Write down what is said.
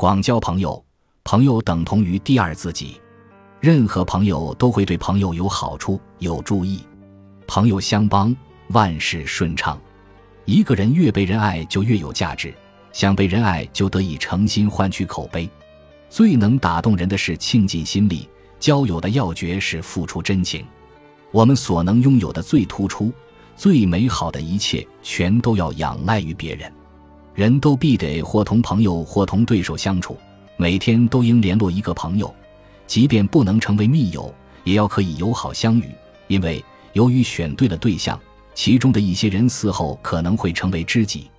广交朋友，朋友等同于第二自己。任何朋友都会对朋友有好处、有注意，朋友相帮，万事顺畅。一个人越被人爱，就越有价值；想被人爱，就得以诚心换取口碑。最能打动人的是倾尽心力。交友的要诀是付出真情。我们所能拥有的最突出、最美好的一切，全都要仰赖于别人。人都必得或同朋友，或同对手相处，每天都应联络一个朋友。即便不能成为密友，也要可以友好相遇。因为由于选对了对象，其中的一些人死后可能会成为知己。